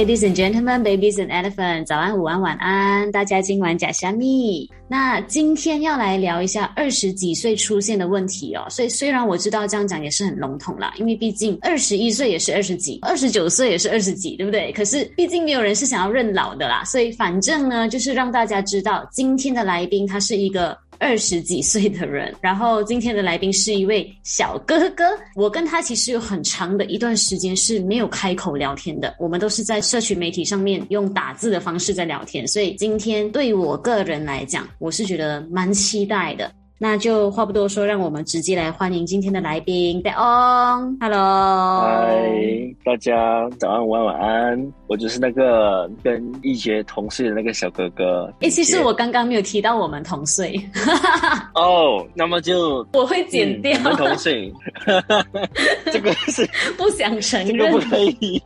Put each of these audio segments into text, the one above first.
ladies and gentlemen, babies and elephants，早安、午安、晚安，大家今晚假虾米。那今天要来聊一下二十几岁出现的问题哦。所以虽然我知道这样讲也是很笼统啦，因为毕竟二十一岁也是二十几，二十九岁也是二十几，对不对？可是毕竟没有人是想要认老的啦，所以反正呢，就是让大家知道今天的来宾他是一个。二十几岁的人，然后今天的来宾是一位小哥哥。我跟他其实有很长的一段时间是没有开口聊天的，我们都是在社群媒体上面用打字的方式在聊天。所以今天对我个人来讲，我是觉得蛮期待的。那就话不多说，让我们直接来欢迎今天的来宾戴翁。Hello，嗨，大家早安、午安、晚安。我就是那个跟一杰同岁的那个小哥哥。哎、欸，其实我刚刚没有提到我们同岁。哦，那么就我会剪掉。嗯、我们同岁，这个是不想承认，这个不可以，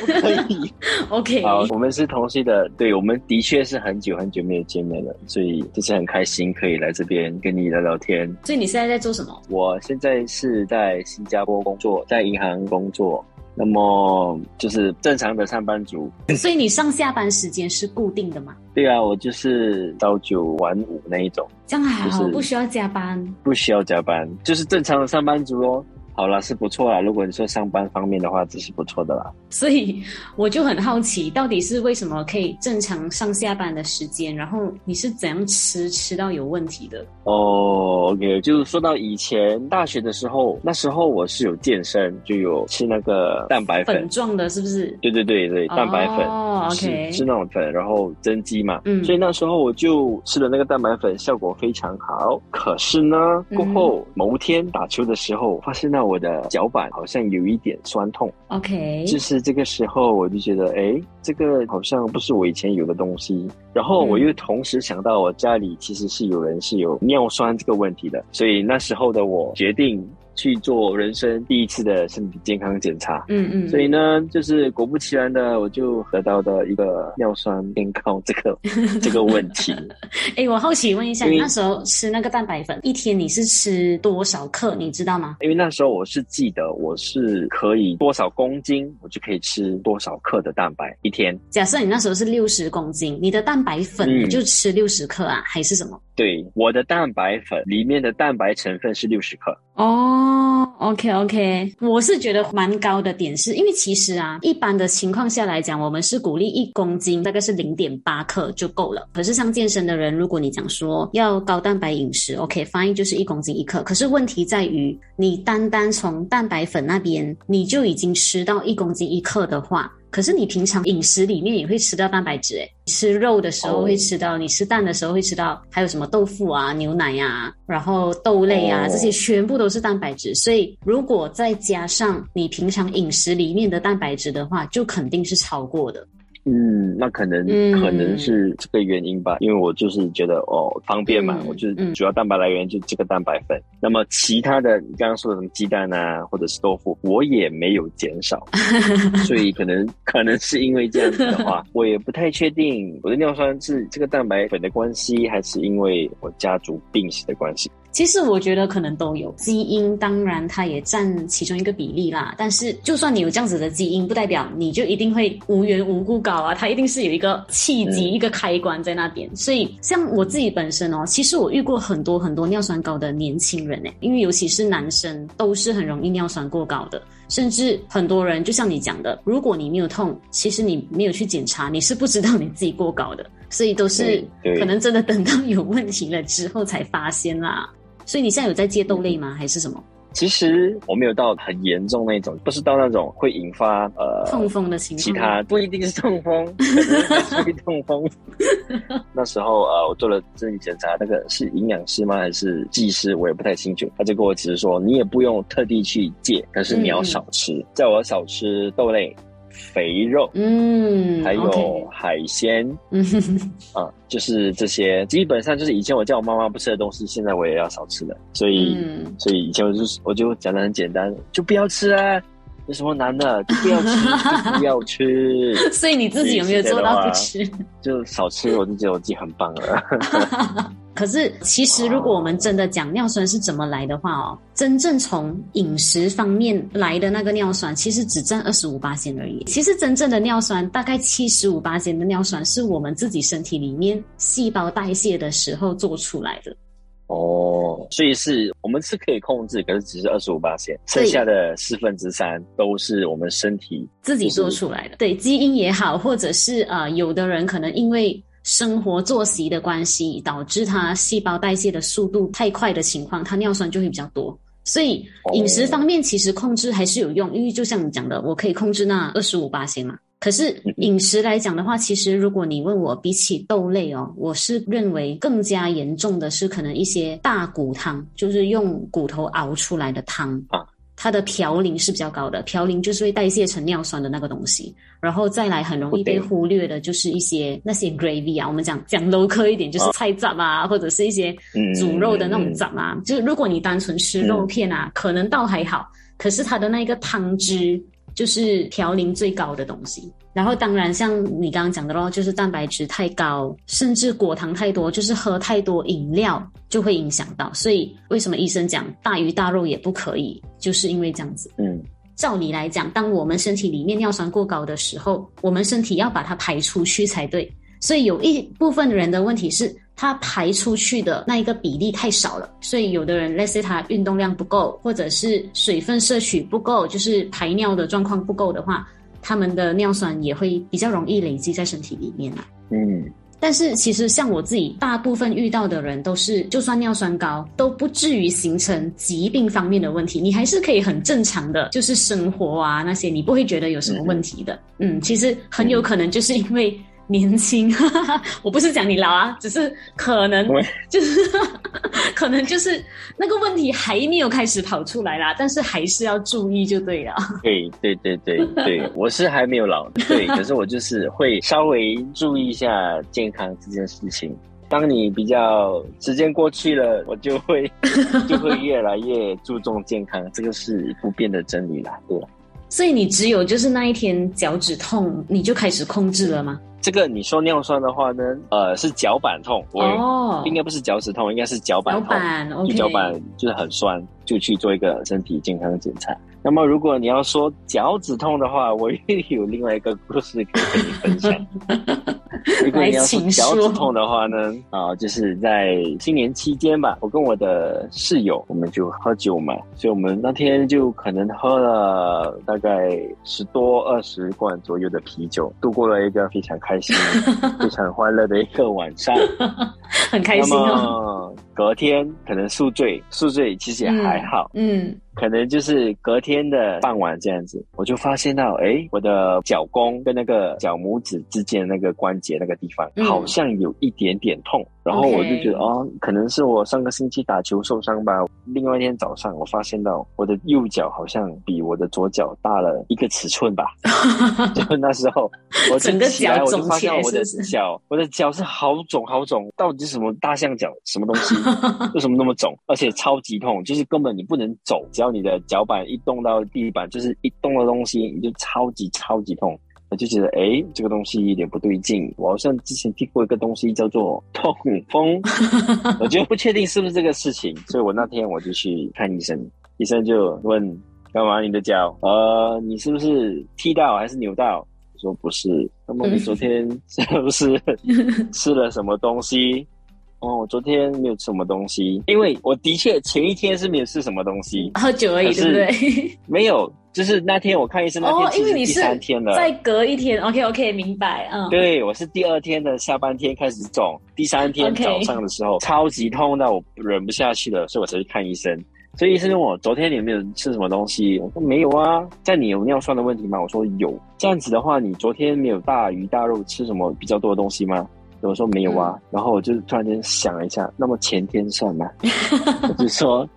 不可以。OK，好，我们是同岁的，对，我们的确是很久很久没有见面了，所以就是很开心可以来这边跟你。你聊聊天，所以你现在在做什么？我现在是在新加坡工作，在银行工作，那么就是正常的上班族。所以你上下班时间是固定的吗？对啊，我就是朝九晚五那一种，这样还好，就是不需要加班，不需要加班，就是正常的上班族哦。好了，是不错啦。如果你说上班方面的话，这是不错的啦。所以我就很好奇，到底是为什么可以正常上下班的时间，然后你是怎样吃吃到有问题的？哦、oh,，OK，就是说到以前大学的时候，那时候我是有健身，就有吃那个蛋白粉，粉状的，是不是？对对对对，蛋白粉哦、oh,，OK，吃那种粉，然后增肌嘛。嗯，所以那时候我就吃了那个蛋白粉，效果非常好。可是呢，过后某天打球的时候，发现那。我的脚板好像有一点酸痛，OK，就是这个时候我就觉得，哎，这个好像不是我以前有的东西。然后我又同时想到，我家里其实是有人是有尿酸这个问题的，所以那时候的我决定。去做人生第一次的身体健康检查，嗯嗯，所以呢，就是果不其然的，我就得到的一个尿酸偏高这个 这个问题。哎、欸，我好奇问一下，你那时候吃那个蛋白粉，一天你是吃多少克？你知道吗？因为那时候我是记得我是可以多少公斤，我就可以吃多少克的蛋白一天。假设你那时候是六十公斤，你的蛋白粉你就吃六十克啊、嗯，还是什么？对，我的蛋白粉里面的蛋白成分是六十克。哦、，OK OK，我是觉得蛮高的点是，因为其实啊，一般的情况下来讲，我们是鼓励一公斤大概是零点八克就够了。可是像健身的人，如果你讲说要高蛋白饮食，OK，fine，就是一公斤一克。可是问题在于，你单单从蛋白粉那边，你就已经吃到一公斤一克的话。可是你平常饮食里面也会吃到蛋白质诶，吃肉的时候会吃到，你吃蛋的时候会吃到，还有什么豆腐啊、牛奶呀、啊，然后豆类啊，这些全部都是蛋白质。所以如果再加上你平常饮食里面的蛋白质的话，就肯定是超过的。嗯，那可能、嗯、可能是这个原因吧，因为我就是觉得哦方便嘛，嗯、我就是主要蛋白来源就这个蛋白粉。嗯、那么其他的你刚刚说的什么鸡蛋啊，或者是豆腐，我也没有减少，所以可能可能是因为这样子的话，我也不太确定我的尿酸是这个蛋白粉的关系，还是因为我家族病史的关系。其实我觉得可能都有，基因当然它也占其中一个比例啦。但是就算你有这样子的基因，不代表你就一定会无缘无故高啊，它一定是有一个契机、嗯、一个开关在那边。所以像我自己本身哦，其实我遇过很多很多尿酸高的年轻人诶，因为尤其是男生都是很容易尿酸过高的，甚至很多人就像你讲的，如果你没有痛，其实你没有去检查，你是不知道你自己过高的，所以都是可能真的等到有问题了之后才发现啦。所以你现在有在戒豆类吗？还是什么？其实我没有到很严重那种，不是到那种会引发呃痛风的情况。其他不一定是痛风，是痛风。那时候呃，我做了身体检查，那个是营养师吗？还是技师？我也不太清楚。他就跟我只是说，你也不用特地去戒，但是你要少吃，嗯、叫我少吃豆类。肥肉，嗯，还有海鲜，嗯、啊，就是这些，基本上就是以前我叫我妈妈不吃的东西，现在我也要少吃了。所以，嗯、所以以前我就我就讲的很简单，就不要吃啊，有什么难的？就不要吃，就不要吃。所以你自己有没有做到不吃？就少吃，我就觉得我自己很棒了。可是，其实如果我们真的讲尿酸是怎么来的话哦，真正从饮食方面来的那个尿酸，其实只占二十五八仙而已。其实真正的尿酸，大概七十五八仙的尿酸，是我们自己身体里面细胞代谢的时候做出来的。哦，所以是我们是可以控制，可是只是二十五八仙，剩下的四分之三都是我们身体自己做出来的。对，基因也好，或者是呃，有的人可能因为。生活作息的关系，导致它细胞代谢的速度太快的情况，它尿酸就会比较多。所以饮食方面其实控制还是有用，因为就像你讲的，我可以控制那二十五巴仙嘛。可是饮食来讲的话，其实如果你问我，比起豆类哦，我是认为更加严重的是可能一些大骨汤，就是用骨头熬出来的汤啊。它的嘌呤是比较高的，嘌呤就是会代谢成尿酸的那个东西，然后再来很容易被忽略的，就是一些那些 gravy 啊，我们讲讲 local 一点，就是菜杂啊，或者是一些煮肉的那种杂啊，就是如果你单纯吃肉片啊，可能倒还好，可是它的那个汤汁就是嘌呤最高的东西。然后当然像你刚刚讲的咯，就是蛋白质太高，甚至果糖太多，就是喝太多饮料就会影响到。所以为什么医生讲大鱼大肉也不可以，就是因为这样子。嗯，照理来讲，当我们身体里面尿酸过高的时候，我们身体要把它排出去才对。所以有一部分人的问题是，他排出去的那一个比例太少了。所以有的人，let's say 他运动量不够，或者是水分摄取不够，就是排尿的状况不够的话。他们的尿酸也会比较容易累积在身体里面啊。嗯，但是其实像我自己，大部分遇到的人都是，就算尿酸高，都不至于形成疾病方面的问题，你还是可以很正常的，就是生活啊那些，你不会觉得有什么问题的。嗯，嗯，其实很有可能就是因为。年轻，我不是讲你老啊，只是可能就是 可能就是那个问题还没有开始跑出来啦，但是还是要注意就对了。对对对对对，我是还没有老，对，可是我就是会稍微注意一下健康这件事情。当你比较时间过去了，我就会就会越来越注重健康，这个是不变的真理啦，对吧？所以你只有就是那一天脚趾痛，你就开始控制了吗？这个你说尿酸的话呢，呃，是脚板痛，哦，应该不是脚趾痛，应该是脚板痛，脚板，就脚板就是很酸，就去做一个身体健康的检查。那么如果你要说脚趾痛的话，我又有另外一个故事可以跟你分享。如果你要说脚趾痛的话呢，啊，就是在新年期间吧，我跟我的室友，我们就喝酒嘛，所以我们那天就可能喝了大概十多二十罐左右的啤酒，度过了一个非常开心、非常欢乐的一个晚上，很开心哦。那么隔天可能宿醉，宿醉其实也还好，嗯。嗯可能就是隔天的傍晚这样子，我就发现到，哎，我的脚弓跟那个脚拇指之间的那个关节那个地方，好像有一点点痛。然后我就觉得，哦，可能是我上个星期打球受伤吧。另外一天早上，我发现到我的右脚好像比我的左脚大了一个尺寸吧。就那时候，我整个起来，我就发现我的脚，我的脚是好肿好肿，到底是什么大象脚？什么东西？为什么那么肿？而且超级痛，就是根本你不能走。只要你的脚板一动到地板，就是一动的东西，你就超级超级痛。我就觉得，哎，这个东西有点不对劲。我好像之前听过一个东西叫做痛风，我觉得不确定是不是这个事情，所以我那天我就去看医生，医生就问干嘛？你的脚，呃，你是不是踢到还是扭到？我说不是。那么你昨天是不是 吃了什么东西？哦，我昨天没有吃什么东西，因为我的确前一天是没有吃什么东西，喝酒而已，对不对？没有，就是那天我看医生那天，哦，因为你是第三天了，再隔一天，OK OK，明白，嗯，对，我是第二天的下半天开始肿，第三天早上的时候超级痛到我忍不下去了，所以我才去看医生。所以医生问我昨天你有没有吃什么东西？我说没有啊。在你有尿酸的问题吗？我说有。这样子的话，你昨天没有大鱼大肉吃什么比较多的东西吗？我说没有啊，嗯、然后我就突然间想了一下，那么前天算吗？我就说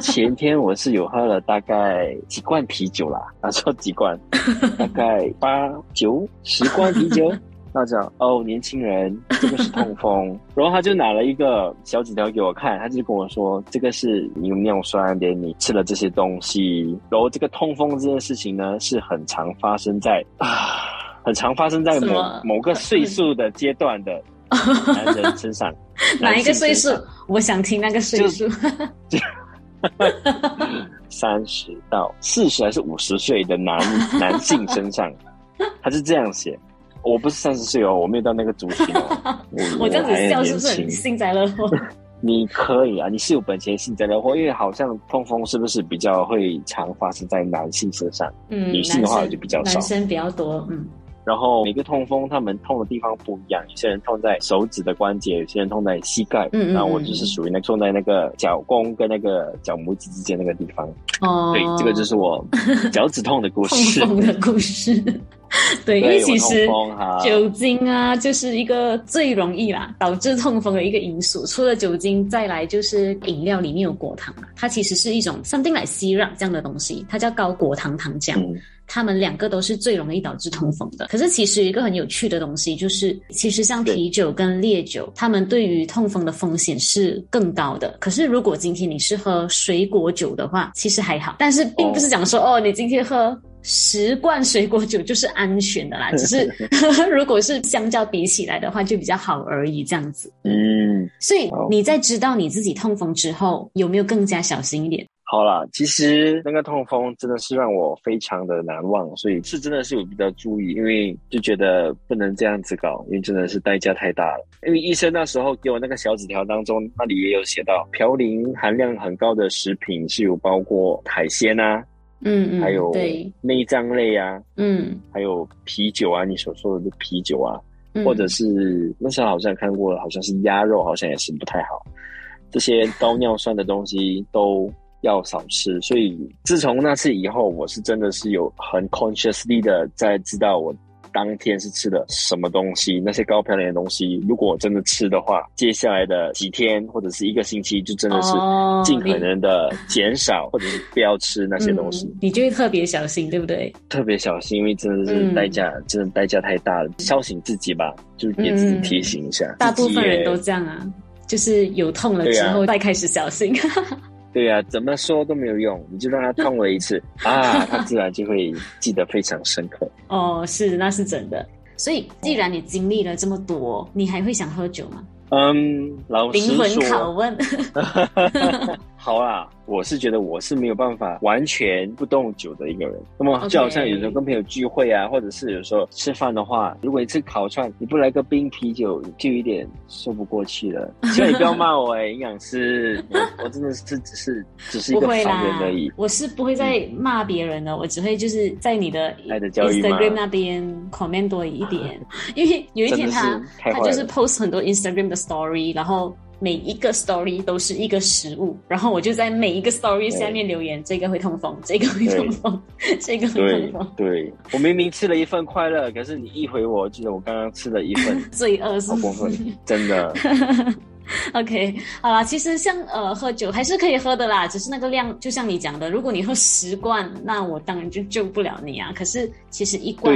前天我是有喝了大概几罐啤酒啦，他说几罐，大概八九十罐啤酒。他讲哦，年轻人，这个是痛风。然后他就拿了一个小纸条给我看，他就跟我说，这个是你有尿酸连，你吃了这些东西。然后这个痛风这件事情呢，是很常发生在啊，很常发生在某某个岁数的阶段的男人身上。哪一个岁数？我想听那个岁数。三十到四十还是五十岁的男 男性身上，他是这样写。我不是三十岁哦，我没有到那个族群哦。我，我这样子笑是不是很幸灾乐祸？你可以啊，你是有本钱幸灾乐祸，因为好像痛风是不是比较会常发生在男性身上？嗯，女性的话就比较少，男生比较多。嗯。然后每个痛风，他们痛的地方不一样。有些人痛在手指的关节，有些人痛在膝盖。嗯，嗯，嗯，然后我就是属于那痛在那个脚弓跟那个脚拇指之间那个地方。哦，对，这个就是我脚趾痛的故事。痛风的故事。对，因为其实酒精啊，就是一个最容易啦导致痛风的一个因素。除了酒精，再来就是饮料里面有果糖，它其实是一种 something like syrup 这样的东西，它叫高果糖糖浆。嗯他们两个都是最容易导致痛风的。可是其实一个很有趣的东西，就是其实像啤酒跟烈酒，他们对于痛风的风险是更高的。可是如果今天你是喝水果酒的话，其实还好。但是并不是讲说哦，哦，你今天喝十罐水果酒就是安全的啦。只是 如果是相较比起来的话，就比较好而已，这样子。嗯。所以你在知道你自己痛风之后，有没有更加小心一点？好啦，其实那个痛风真的是让我非常的难忘，所以是真的是有比较注意，因为就觉得不能这样子搞，因为真的是代价太大了。因为医生那时候给我那个小纸条当中，那里也有写到，嘌呤含量很高的食品是有包括海鲜啊，嗯嗯，还有内脏类啊，嗯，还有啤酒啊，你所说的啤酒啊，嗯、或者是那时候好像看过，好像是鸭肉，好像也是不太好，这些高尿酸的东西都。要少吃，所以自从那次以后，我是真的是有很 consciously 的在知道我当天是吃的什么东西，那些高嘌呤的东西，如果我真的吃的话，接下来的几天或者是一个星期，就真的是尽可能的减少，或者是不要吃那些东西。你就会特别小心，对不对？特别小心，因为真的是代价，嗯、真的代价太大了。笑醒自己吧，就给自己提醒一下。大部分人都这样啊，就是有痛了之后再开始小心。对呀、啊，怎么说都没有用，你就让他痛了一次 啊，他自然就会记得非常深刻。哦，是，那是真的。所以，既然你经历了这么多，你还会想喝酒吗？嗯，老实说，灵魂拷问。好啦。我是觉得我是没有办法完全不动酒的一个人。那么就好像有时候跟朋友聚会啊，或者是有时候吃饭的话，如果你吃烤串，你不来个冰啤酒，就有点说不过去了。希望你不要骂我哎、欸，营养师，我真的是只是只是一个凡人而已。我是不会再骂别人的，我只会就是在你的 Instagram 那边 comment 多一点，因为有一天他他就是 post 很多 Instagram 的 story，然后。每一个 story 都是一个食物，然后我就在每一个 story 下面留言：这个会痛风，这个会痛风，这个会痛风。对，我明明吃了一份快乐，可是你一回我，记得我刚刚吃了一份 罪恶，是？真的。OK，好啦，其实像呃喝酒还是可以喝的啦，只是那个量，就像你讲的，如果你喝十罐，那我当然就救不了你啊。可是其实一罐，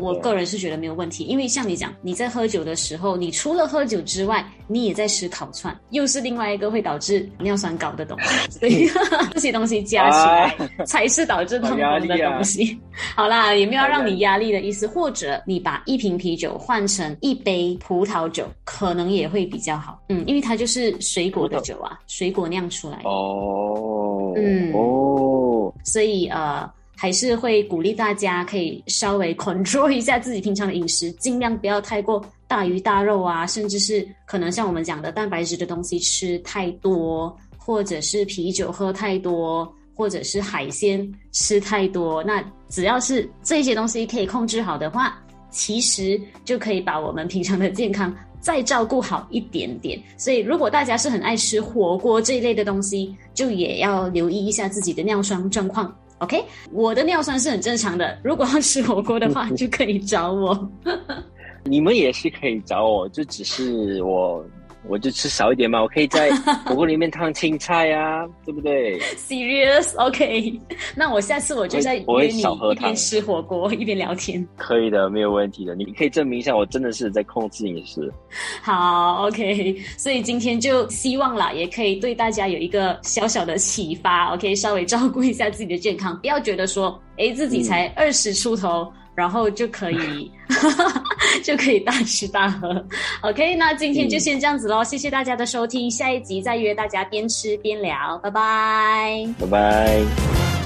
我、我个人是觉得没有问题，因为像你讲，你在喝酒的时候，你除了喝酒之外，你也在吃烤串，又是另外一个会导致尿酸高的东西，所以这些东西加起来才是导致痛风的东西。好啦，也没有让你压力的意思，或者你把一瓶啤酒换成一杯葡萄酒，可能也会比较好。嗯。因为它就是水果的酒啊，水果酿出来的。哦，嗯，哦，所以呃，还是会鼓励大家可以稍微 control 一下自己平常的饮食，尽量不要太过大鱼大肉啊，甚至是可能像我们讲的蛋白质的东西吃太多，或者是啤酒喝太多，或者是海鲜吃太多。那只要是这些东西可以控制好的话，其实就可以把我们平常的健康。再照顾好一点点，所以如果大家是很爱吃火锅这一类的东西，就也要留意一下自己的尿酸状况。OK，我的尿酸是很正常的，如果 要吃火锅的话，就可以找我。你们也是可以找我，就只是我我就吃少一点嘛，我可以在火锅里面烫青菜啊，对不对？Serious？OK，那我下次我就在约你一边吃火锅一边聊天。可以的，没有问题的。你可以证明一下，我真的是在控制饮食。好，OK。所以今天就希望啦，也可以对大家有一个小小的启发。OK，稍微照顾一下自己的健康，不要觉得说，诶，自己才二十出头。嗯然后就可以，就可以大吃大喝。OK，那今天就先这样子喽，嗯、谢谢大家的收听，下一集再约大家边吃边聊，拜拜，拜拜。